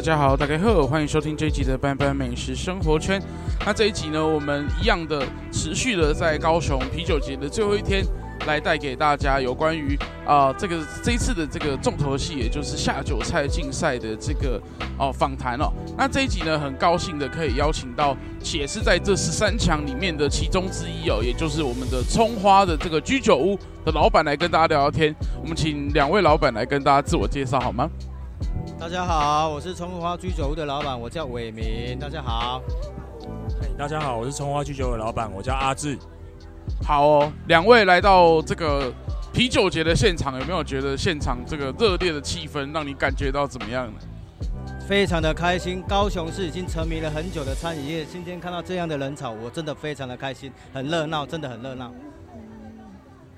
大家好，大家好，欢迎收听这一集的班班美食生活圈。那这一集呢，我们一样的持续的在高雄啤酒节的最后一天，来带给大家有关于啊、这个这一次的这个重头戏，也就是下酒菜竞赛的这个哦访谈哦。那这一集呢，很高兴的可以邀请到，且是在这十三强里面的其中之一哦，也就是我们的葱花的这个居酒屋的老板来跟大家聊聊天。我们请两位老板来跟大家自我介绍好吗？大家好，我是葱花居酒屋的老板，我叫伟明。大家好，大家好，我是葱花居酒屋的老板，我叫阿志。好哦，两位来到这个啤酒节的现场，有没有觉得现场这个热烈的气氛让你感觉到怎么样呢？非常的开心，高雄市已经沉迷了很久的餐饮业，今天看到这样的人潮，我真的非常的开心，很热闹，真的很热闹。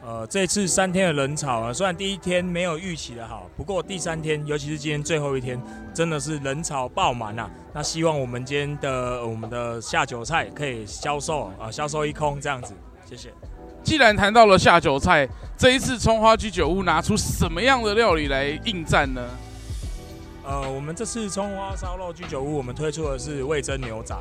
呃，这次三天的人潮啊，虽然第一天没有预期的好，不过第三天，尤其是今天最后一天，真的是人潮爆满啊。那希望我们今天的我们的下酒菜可以销售啊，销售一空这样子。谢谢。既然谈到了下酒菜，这一次葱花居酒屋拿出什么样的料理来应战呢？呃，我们这次葱花烧肉居酒屋，我们推出的是味噌牛杂。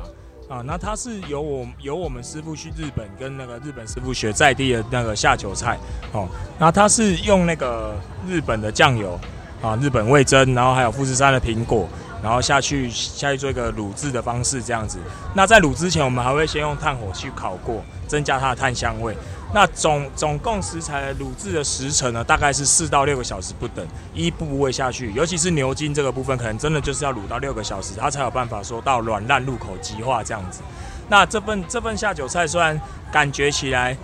啊，那它是由我由我们师傅去日本跟那个日本师傅学在地的那个下酒菜哦。那它是用那个日本的酱油啊，日本味增，然后还有富士山的苹果，然后下去下去做一个卤制的方式这样子。那在卤之前，我们还会先用炭火去烤过，增加它的炭香味。那总总共食材卤制的时程呢，大概是四到六个小时不等，一部位下去，尤其是牛筋这个部分，可能真的就是要卤到六个小时，它才有办法说到软烂入口即化这样子。那这份这份下酒菜虽然感觉起来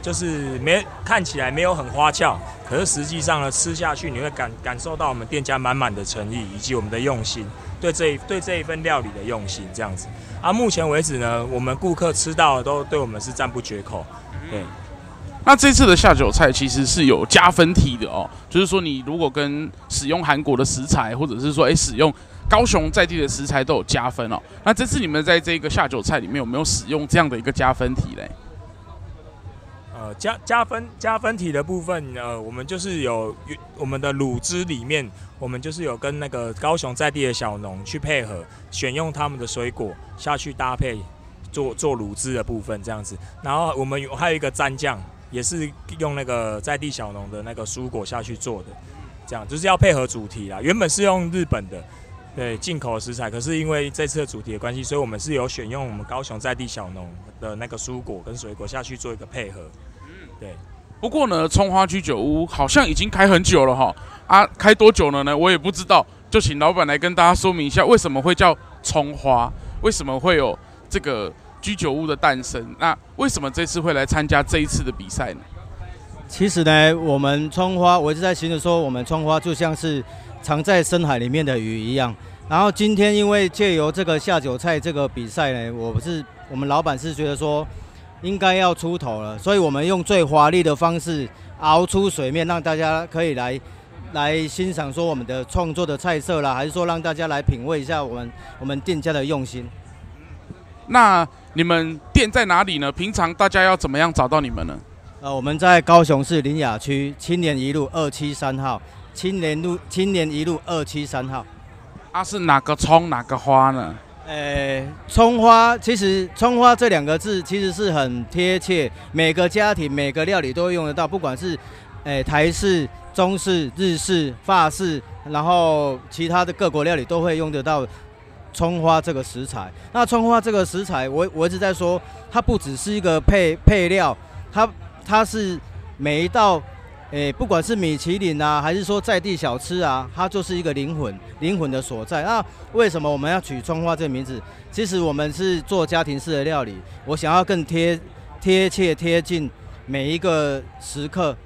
就是没看起来没有很花俏，可是实际上呢，吃下去你会感感受到我们店家满满的诚意以及我们的用心，对这一对这一份料理的用心这样子。啊，目前为止呢，我们顾客吃到的都对我们是赞不绝口，对。那这次的下酒菜其实是有加分题的哦，就是说你如果跟使用韩国的食材，或者是说诶使用高雄在地的食材都有加分哦。那这次你们在这个下酒菜里面有没有使用这样的一个加分题嘞？呃，加加分加分题的部分，呃，我们就是有我们的卤汁里面，我们就是有跟那个高雄在地的小农去配合，选用他们的水果下去搭配做做卤汁的部分这样子。然后我们有还有一个蘸酱。也是用那个在地小农的那个蔬果下去做的，这样就是要配合主题啦。原本是用日本的，对进口的食材，可是因为这次的主题的关系，所以我们是有选用我们高雄在地小农的那个蔬果跟水果下去做一个配合。对。不过呢，葱花居酒屋好像已经开很久了哈，啊，开多久了呢？我也不知道，就请老板来跟大家说明一下，为什么会叫葱花？为什么会有这个？居酒屋的诞生，那为什么这次会来参加这一次的比赛呢？其实呢，我们葱花，我一直在形容说，我们葱花就像是藏在深海里面的鱼一样。然后今天因为借由这个下酒菜这个比赛呢，我不是我们老板是觉得说应该要出头了，所以我们用最华丽的方式熬出水面，让大家可以来来欣赏说我们的创作的菜色啦，还是说让大家来品味一下我们我们店家的用心。那你们店在哪里呢？平常大家要怎么样找到你们呢？呃，我们在高雄市林雅区青年一路二七三号，青年路青年一路二七三号。啊，是哪个葱哪个花呢？呃，葱花其实葱花这两个字其实是很贴切，每个家庭每个料理都会用得到，不管是呃台式、中式、日式、法式，然后其他的各国料理都会用得到。葱花这个食材，那葱花这个食材，我我一直在说，它不只是一个配配料，它它是每一道，诶、不管是米其林啊，还是说在地小吃啊，它就是一个灵魂，灵魂的所在。那为什么我们要取葱花这个名字？其实我们是做家庭式的料理，我想要更贴贴切贴近每一个食客。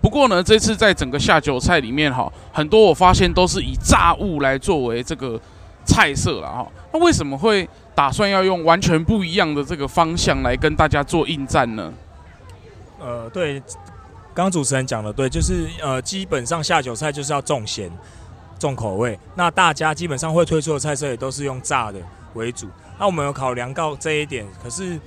不过呢，这次在整个下酒菜里面哈，很多我发现都是以炸物来作为这个。菜色了哈，那为什么会打算要用完全不一样的这个方向来跟大家做应战呢？呃，对，刚刚主持人讲的对，就是呃，基本上下酒菜就是要重咸、重口味。那大家基本上会推出的菜色也都是用炸的为主。那我们有考量到这一点，可是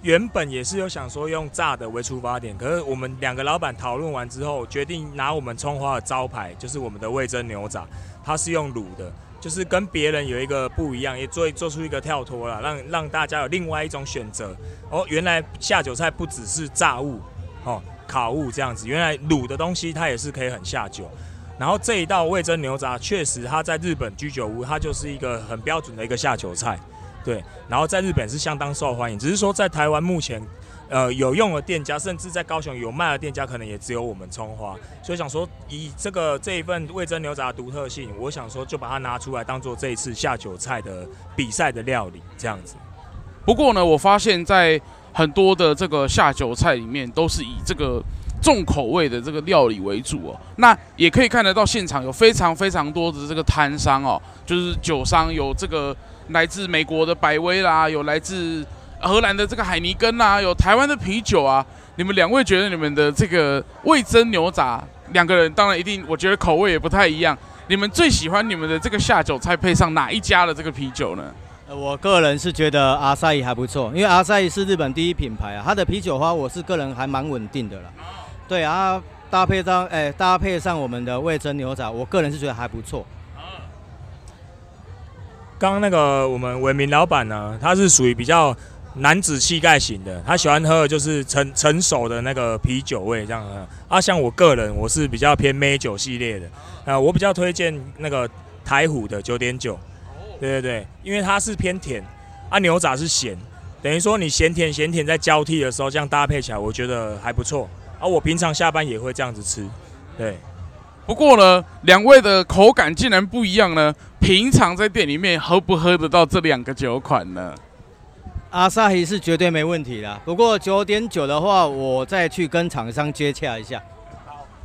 原本也是有想说用炸的为出发点，可是我们两个老板讨论完之后，决定拿我们葱花的招牌，就是我们的味噌牛杂，它是用卤的，就是跟别人有一个不一样，也做做出一个跳脱了，让让大家有另外一种选择。哦，原来下酒菜不只是炸物，哦，烤物这样子，原来卤的东西它也是可以很下酒。然后这一道味噌牛杂，确实它在日本居酒屋，它就是一个很标准的一个下酒菜。对，然后在日本是相当受欢迎，只是说在台湾目前，呃，有用的店家，甚至在高雄有卖的店家，可能也只有我们葱花。所以想说，以这个这一份味噌牛杂的独特性，我想说就把它拿出来当做这一次下酒菜的比赛的料理这样子。不过呢，我发现在很多的这个下酒菜里面，都是以这个重口味的这个料理为主哦。那也可以看得到现场有非常非常多的这个摊商哦，就是酒商有这个。来自美国的百威啦，有来自荷兰的这个海尼根啊，有台湾的啤酒啊。你们两位觉得你们的这个味噌牛杂，两个人当然一定，我觉得口味也不太一样。你们最喜欢你们的这个下酒菜配上哪一家的这个啤酒呢？我个人是觉得阿萨伊还不错，因为阿萨伊是日本第一品牌啊，它的啤酒花我是个人还蛮稳定的了。对啊，搭配上哎、欸，搭配上我们的味噌牛杂，我个人是觉得还不错。刚刚那个我们文明老板呢，他是属于比较男子气概型的，他喜欢喝的就是成成熟的那个啤酒味这样的。啊，像我个人，我是比较偏梅酒系列的，啊，我比较推荐那个台虎的九点九，对对对，因为它是偏甜，啊，牛杂是咸，等于说你咸甜咸甜在交替的时候，这样搭配起来，我觉得还不错。啊，我平常下班也会这样子吃，对。不过呢，两位的口感竟然不一样呢。平常在店里面喝不喝得到这两个酒款呢？阿萨希是绝对没问题的。不过九点九的话，我再去跟厂商接洽一下。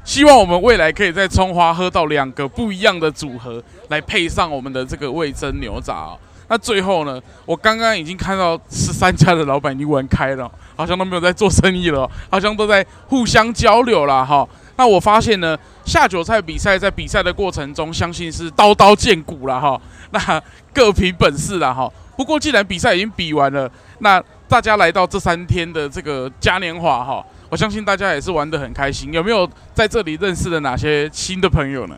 希望我们未来可以在葱花喝到两个不一样的组合，来配上我们的这个味噌牛杂哦。那最后呢，我刚刚已经看到十三家的老板已经玩开了，好像都没有在做生意了，好像都在互相交流了哈。那我发现呢，下酒菜比赛在比赛的过程中，相信是刀刀见骨了哈。那各凭本事了哈。不过既然比赛已经比完了，那大家来到这三天的这个嘉年华哈，我相信大家也是玩得很开心。有没有在这里认识了哪些新的朋友呢？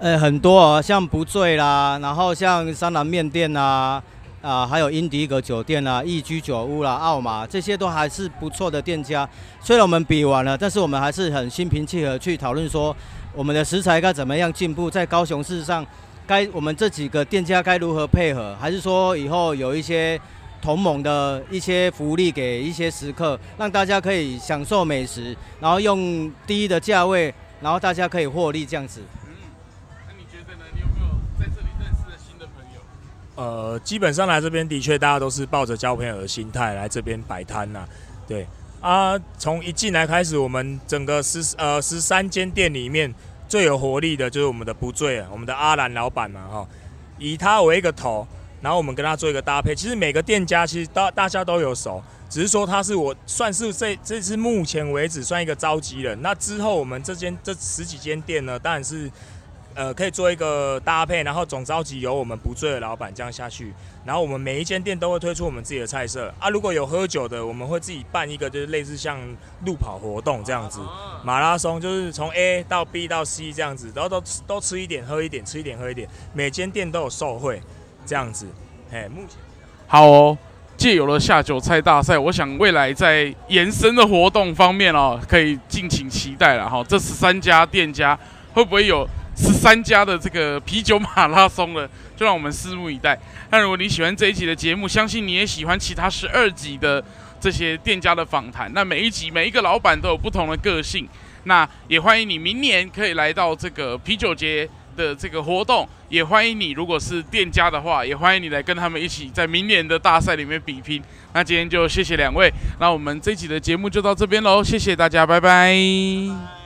呃，很多啊，像不醉啦，然后像三郎面店啊。啊，还有英迪格酒店啊，易居酒屋啦，奥马这些都还是不错的店家。虽然我们比完了，但是我们还是很心平气和去讨论说，我们的食材该怎么样进步，在高雄市上，该我们这几个店家该如何配合，还是说以后有一些同盟的一些福利给一些食客，让大家可以享受美食，然后用低的价位，然后大家可以获利这样子。呃，基本上来这边的确，大家都是抱着交朋友的心态来这边摆摊呐。对啊，从一进来开始，我们整个十呃十三间店里面最有活力的就是我们的不醉，我们的阿兰老板嘛哈，以他为一个头，然后我们跟他做一个搭配。其实每个店家其实大大家都有熟，只是说他是我算是这这是目前为止算一个召集人。那之后我们这间这十几间店呢，当然是。呃，可以做一个搭配，然后总召集由我们不醉的老板这样下去，然后我们每一间店都会推出我们自己的菜色啊。如果有喝酒的，我们会自己办一个就是类似像路跑活动这样子，马拉松就是从 A 到 B 到 C 这样子，然后都都吃一点喝一点，吃一点喝一点，每间店都有受惠这样子。哎，目前好哦，借由了下酒菜大赛，我想未来在延伸的活动方面哦，可以敬请期待了哈。这十三家店家会不会有？三家的这个啤酒马拉松了，就让我们拭目以待。那如果你喜欢这一集的节目，相信你也喜欢其他十二集的这些店家的访谈。那每一集每一个老板都有不同的个性。那也欢迎你明年可以来到这个啤酒节的这个活动。也欢迎你，如果是店家的话，也欢迎你来跟他们一起在明年的大赛里面比拼。那今天就谢谢两位。那我们这一集的节目就到这边喽，谢谢大家，拜拜。